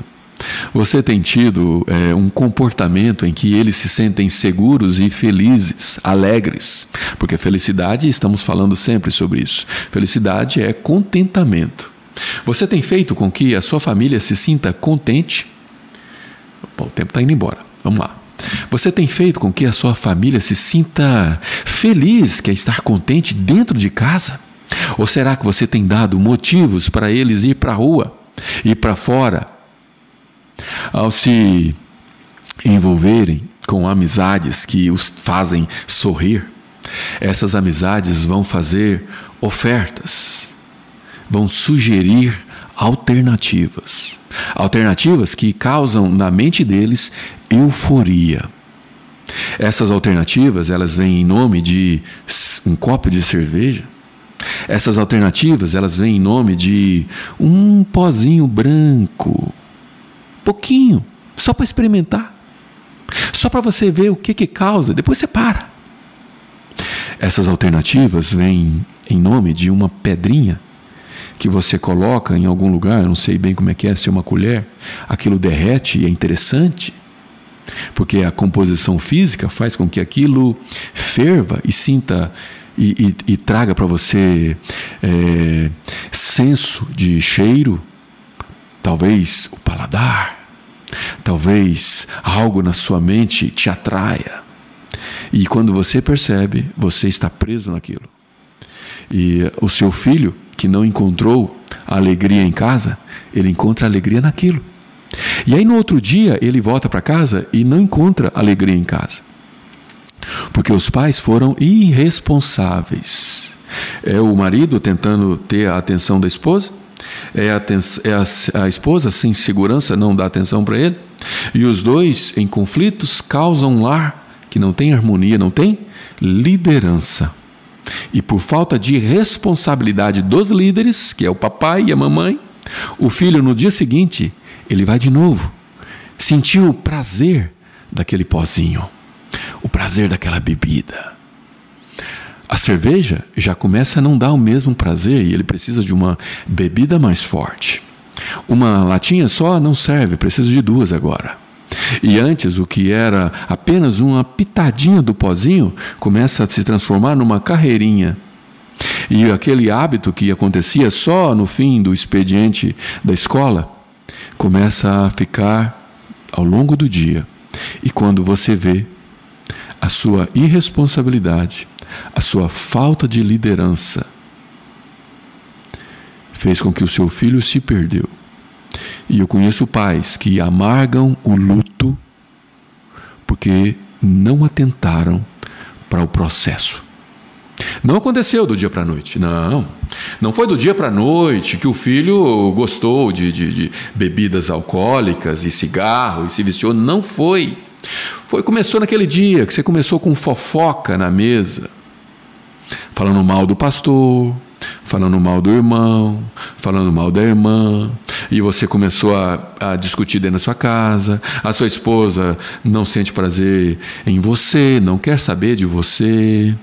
Você tem tido é, um comportamento em que eles se sentem seguros e felizes, alegres? Porque felicidade, estamos falando sempre sobre isso. Felicidade é contentamento. Você tem feito com que a sua família se sinta contente? O tempo está indo embora. Vamos lá. Você tem feito com que a sua família se sinta feliz, quer estar contente dentro de casa? Ou será que você tem dado motivos para eles ir para a rua, ir para fora, ao se envolverem com amizades que os fazem sorrir? Essas amizades vão fazer ofertas, vão sugerir alternativas. Alternativas que causam na mente deles euforia. Essas alternativas, elas vêm em nome de um copo de cerveja. Essas alternativas, elas vêm em nome de um pozinho branco. Pouquinho, só para experimentar. Só para você ver o que que causa, depois você para. Essas alternativas vêm em nome de uma pedrinha que você coloca em algum lugar, não sei bem como é que é, se é uma colher, aquilo derrete e é interessante, porque a composição física faz com que aquilo ferva e sinta e, e, e traga para você é, senso de cheiro, talvez o paladar, talvez algo na sua mente te atraia. E quando você percebe, você está preso naquilo. E o seu filho, que não encontrou alegria em casa, ele encontra alegria naquilo. E aí no outro dia ele volta para casa e não encontra alegria em casa. Porque os pais foram irresponsáveis. É o marido tentando ter a atenção da esposa, é a, é a, a esposa sem segurança não dá atenção para ele, e os dois em conflitos causam um lar que não tem harmonia, não tem liderança. E por falta de responsabilidade dos líderes, que é o papai e a mamãe, o filho no dia seguinte, ele vai de novo sentir o prazer daquele pozinho, o prazer daquela bebida. A cerveja já começa a não dar o mesmo prazer e ele precisa de uma bebida mais forte. Uma latinha só não serve, precisa de duas agora. E antes, o que era apenas uma pitadinha do pozinho começa a se transformar numa carreirinha. E aquele hábito que acontecia só no fim do expediente da escola começa a ficar ao longo do dia. E quando você vê a sua irresponsabilidade, a sua falta de liderança, fez com que o seu filho se perdeu. E eu conheço pais que amargam o luto porque não atentaram para o processo. Não aconteceu do dia para a noite, não. Não foi do dia para a noite que o filho gostou de, de, de, bebidas alcoólicas e cigarro e se viciou. Não foi. Foi começou naquele dia que você começou com fofoca na mesa, falando mal do pastor, falando mal do irmão, falando mal da irmã, e você começou a, a, discutir dentro da sua casa, a sua esposa não sente prazer em você, não quer saber de você,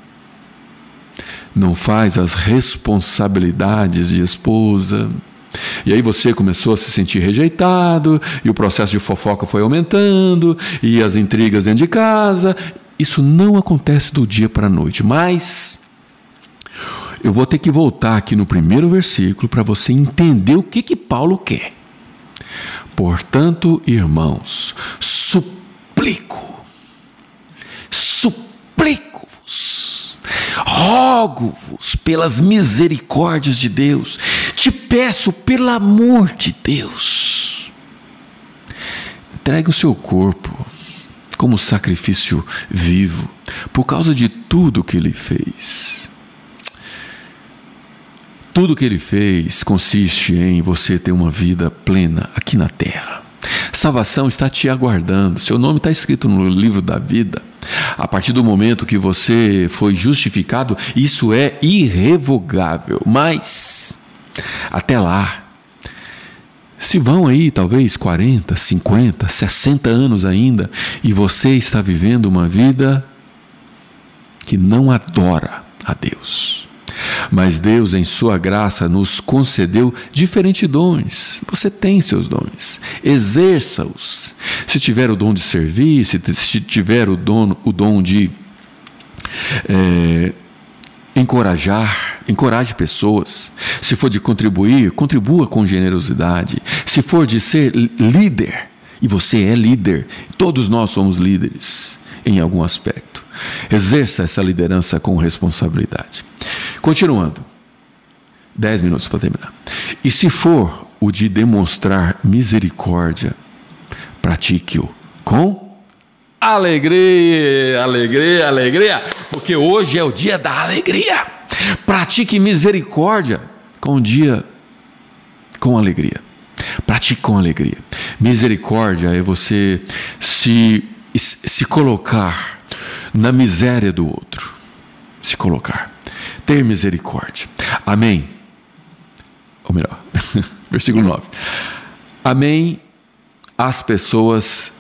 não faz as responsabilidades de esposa. E aí você começou a se sentir rejeitado, e o processo de fofoca foi aumentando, e as intrigas dentro de casa. Isso não acontece do dia para a noite, mas eu vou ter que voltar aqui no primeiro versículo para você entender o que, que Paulo quer. Portanto, irmãos, suplico, suplico-vos, rogo-vos pelas misericórdias de Deus, te peço pelo amor de Deus, entregue o seu corpo como sacrifício vivo, por causa de tudo que ele fez. Tudo que ele fez consiste em você ter uma vida plena aqui na terra. Salvação está te aguardando, seu nome está escrito no livro da vida. A partir do momento que você foi justificado, isso é irrevogável. Mas, até lá, se vão aí talvez 40, 50, 60 anos ainda e você está vivendo uma vida que não adora a Deus. Mas Deus, em Sua graça, nos concedeu diferentes dons. Você tem seus dons, exerça-os. Se tiver o dom de servir, se tiver o dom, o dom de é, encorajar, encoraje pessoas. Se for de contribuir, contribua com generosidade. Se for de ser líder, e você é líder, todos nós somos líderes em algum aspecto. Exerça essa liderança com responsabilidade. Continuando. Dez minutos para terminar. E se for o de demonstrar misericórdia, pratique-o com alegria, alegria, alegria, porque hoje é o dia da alegria. Pratique misericórdia com o dia com alegria. Pratique com alegria. Misericórdia é você se, se colocar na miséria do outro. Se colocar. Ter misericórdia. Amém. Ou melhor, [LAUGHS] versículo 9. Amém as pessoas.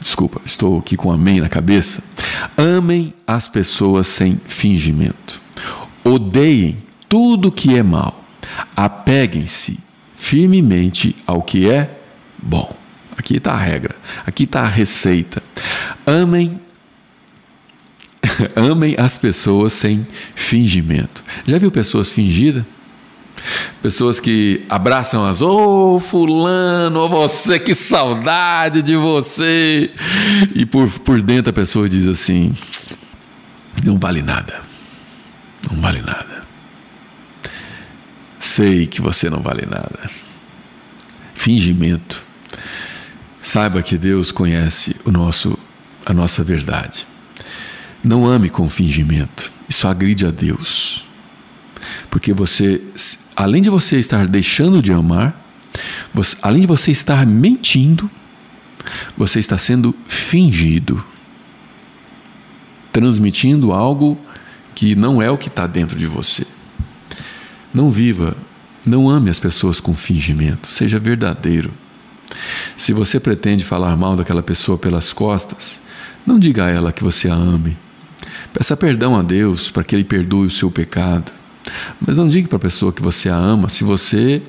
Desculpa, estou aqui com amém na cabeça. Amem as pessoas sem fingimento. Odeiem tudo que é mal. Apeguem-se firmemente ao que é bom. Aqui está a regra, aqui está a receita. Amem [LAUGHS] amem as pessoas sem fingimento. Já viu pessoas fingidas? Pessoas que abraçam as, ô oh, fulano, oh, você, que saudade de você. E por, por dentro a pessoa diz assim: não vale nada, não vale nada. Sei que você não vale nada. Fingimento. Saiba que Deus conhece o nosso, a nossa verdade. Não ame com fingimento. Isso agride a Deus. Porque você, além de você estar deixando de amar, você, além de você estar mentindo, você está sendo fingido, transmitindo algo que não é o que está dentro de você. Não viva, não ame as pessoas com fingimento, seja verdadeiro. Se você pretende falar mal daquela pessoa pelas costas, não diga a ela que você a ame. Peça perdão a Deus para que Ele perdoe o seu pecado. Mas não diga para a pessoa que você a ama se você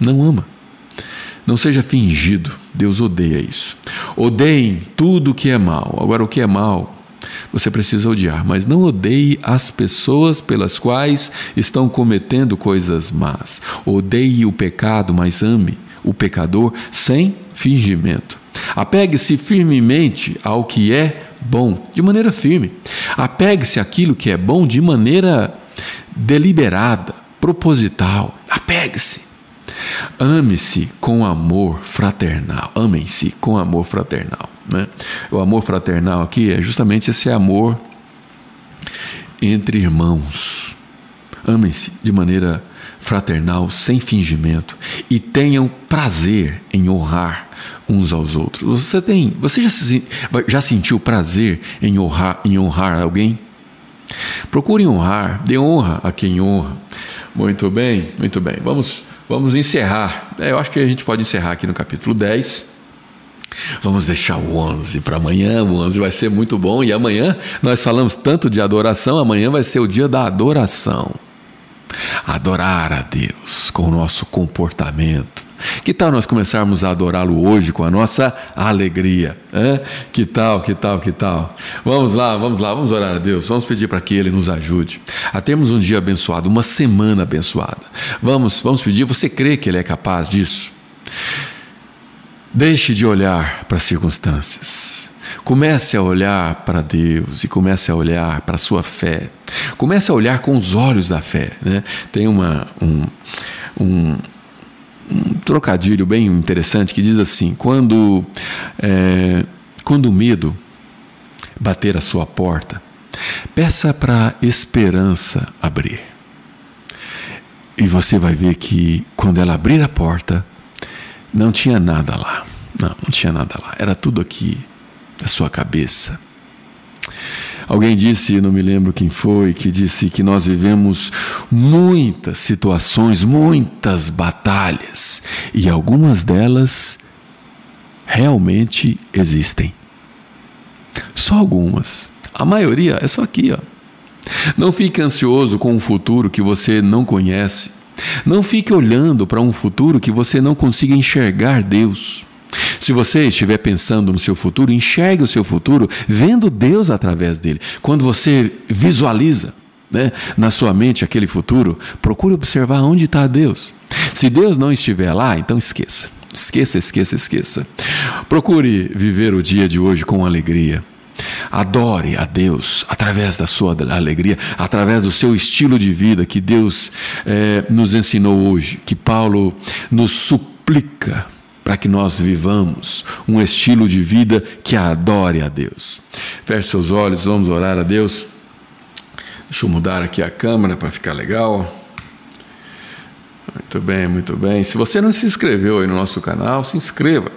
não ama. Não seja fingido. Deus odeia isso. Odeiem tudo o que é mal. Agora, o que é mal, você precisa odiar, mas não odeie as pessoas pelas quais estão cometendo coisas más. Odeie o pecado, mas ame o pecador sem fingimento. Apegue-se firmemente ao que é bom, de maneira firme. Apegue-se àquilo que é bom de maneira deliberada, proposital. Apegue-se. Ame-se com amor fraternal. Amem-se com amor fraternal. Né? O amor fraternal aqui é justamente esse amor entre irmãos. Amem-se de maneira fraternal, sem fingimento, e tenham prazer em honrar uns aos outros. Você tem, você já, se, já sentiu prazer em honrar, em honrar alguém? Procure honrar, dê honra a quem honra. Muito bem, muito bem. Vamos, vamos encerrar. É, eu acho que a gente pode encerrar aqui no capítulo 10. Vamos deixar o 11 para amanhã. O 11 vai ser muito bom. E amanhã nós falamos tanto de adoração. Amanhã vai ser o dia da adoração. Adorar a Deus com o nosso comportamento. Que tal nós começarmos a adorá-lo hoje com a nossa alegria? Que tal, que tal, que tal? Vamos lá, vamos lá, vamos orar a Deus, vamos pedir para que Ele nos ajude a termos um dia abençoado, uma semana abençoada. Vamos, vamos pedir, você crê que Ele é capaz disso? Deixe de olhar para as circunstâncias. Comece a olhar para Deus e comece a olhar para a sua fé. Comece a olhar com os olhos da fé. Né? Tem uma, um, um, um trocadilho bem interessante que diz assim: quando, é, quando o medo bater a sua porta, peça para a esperança abrir. E você vai ver que quando ela abrir a porta, não tinha nada lá. Não, não tinha nada lá. Era tudo aqui da sua cabeça. Alguém disse, não me lembro quem foi, que disse que nós vivemos muitas situações, muitas batalhas, e algumas delas realmente existem. Só algumas. A maioria é só aqui, ó. Não fique ansioso com um futuro que você não conhece. Não fique olhando para um futuro que você não consiga enxergar Deus. Se você estiver pensando no seu futuro, enxergue o seu futuro vendo Deus através dele. Quando você visualiza né, na sua mente aquele futuro, procure observar onde está Deus. Se Deus não estiver lá, então esqueça. Esqueça, esqueça, esqueça. Procure viver o dia de hoje com alegria. Adore a Deus através da sua alegria, através do seu estilo de vida que Deus é, nos ensinou hoje, que Paulo nos suplica para que nós vivamos um estilo de vida que adore a Deus. Feche seus olhos, vamos orar a Deus. Deixa eu mudar aqui a câmera para ficar legal. Muito bem, muito bem. Se você não se inscreveu aí no nosso canal, se inscreva.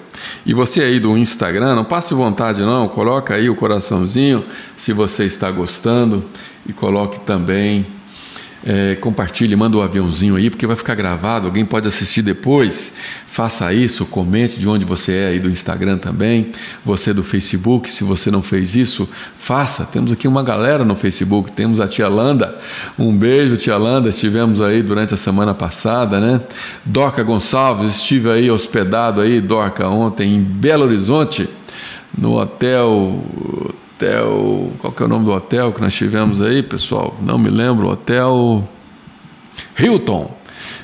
E você aí do Instagram, não passe vontade não, coloca aí o coraçãozinho se você está gostando e coloque também é, compartilhe, manda o um aviãozinho aí, porque vai ficar gravado, alguém pode assistir depois. Faça isso, comente de onde você é aí do Instagram também, você do Facebook, se você não fez isso, faça. Temos aqui uma galera no Facebook, temos a tia Landa. Um beijo, tia Landa, estivemos aí durante a semana passada, né? Dorca Gonçalves, estive aí hospedado aí, Dorca, ontem em Belo Horizonte, no hotel hotel. Qual que é o nome do hotel que nós tivemos aí, pessoal? Não me lembro. Hotel Hilton.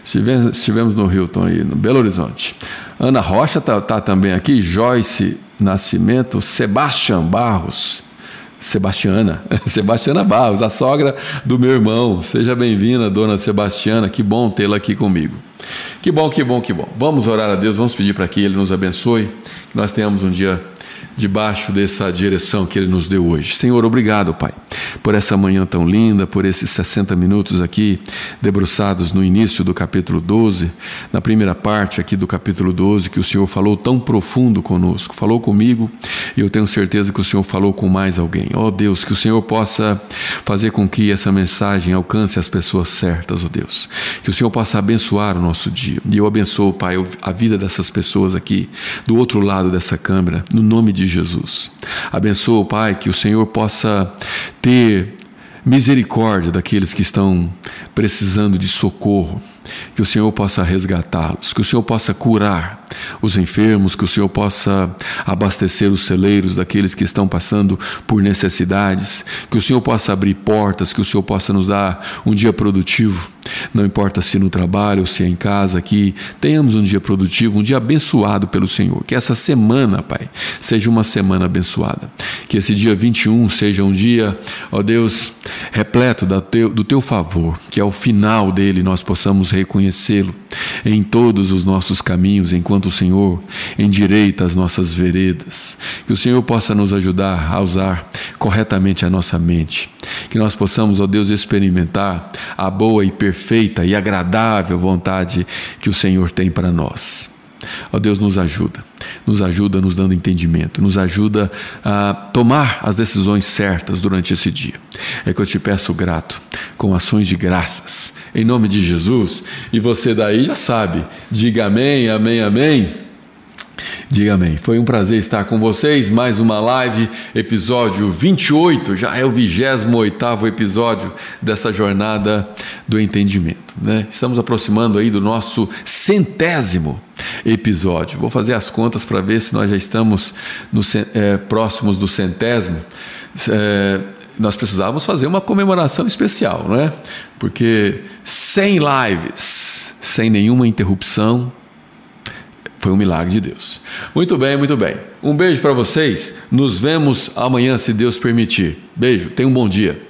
Estivemos, estivemos no Hilton aí, no Belo Horizonte. Ana Rocha está tá também aqui. Joyce Nascimento. Sebastião Barros. Sebastiana, [LAUGHS] Sebastiana Barros, a sogra do meu irmão. Seja bem-vinda, dona Sebastiana. Que bom tê-la aqui comigo. Que bom, que bom, que bom. Vamos orar a Deus, vamos pedir para que Ele nos abençoe, que nós tenhamos um dia debaixo dessa direção que Ele nos deu hoje. Senhor, obrigado, Pai, por essa manhã tão linda, por esses 60 minutos aqui debruçados no início do capítulo 12, na primeira parte aqui do capítulo 12, que o Senhor falou tão profundo conosco, falou comigo e eu tenho certeza que o Senhor falou com mais alguém. Ó oh, Deus, que o Senhor possa fazer com que essa mensagem alcance as pessoas certas, ó oh Deus. Que o Senhor possa abençoar o nosso dia. E eu abençoo, Pai, a vida dessas pessoas aqui, do outro lado dessa câmera, no nome de Jesus. Abençoa, Pai, que o Senhor possa ter misericórdia daqueles que estão precisando de socorro, que o Senhor possa resgatá-los, que o Senhor possa curar os enfermos, que o Senhor possa abastecer os celeiros daqueles que estão passando por necessidades, que o Senhor possa abrir portas, que o Senhor possa nos dar um dia produtivo não importa se no trabalho ou se é em casa, que tenhamos um dia produtivo, um dia abençoado pelo Senhor. Que essa semana, Pai, seja uma semana abençoada. Que esse dia 21 seja um dia, ó Deus, repleto do teu, favor. Que ao final dele nós possamos reconhecê-lo em todos os nossos caminhos, enquanto o Senhor endireita as nossas veredas. Que o Senhor possa nos ajudar a usar corretamente a nossa mente. Que nós possamos, ó Deus, experimentar a boa e perfeita e agradável vontade que o Senhor tem para nós. Ó Deus, nos ajuda, nos ajuda nos dando entendimento, nos ajuda a tomar as decisões certas durante esse dia. É que eu te peço grato, com ações de graças, em nome de Jesus. E você daí já sabe, diga amém, amém, amém. Diga amém. Foi um prazer estar com vocês. Mais uma live, episódio 28, já é o 28 episódio dessa jornada do entendimento. Né? Estamos aproximando aí do nosso centésimo episódio. Vou fazer as contas para ver se nós já estamos no, é, próximos do centésimo. É, nós precisávamos fazer uma comemoração especial, né? Porque 100 lives, sem nenhuma interrupção, foi um milagre de Deus. Muito bem, muito bem. Um beijo para vocês. Nos vemos amanhã, se Deus permitir. Beijo, tenha um bom dia.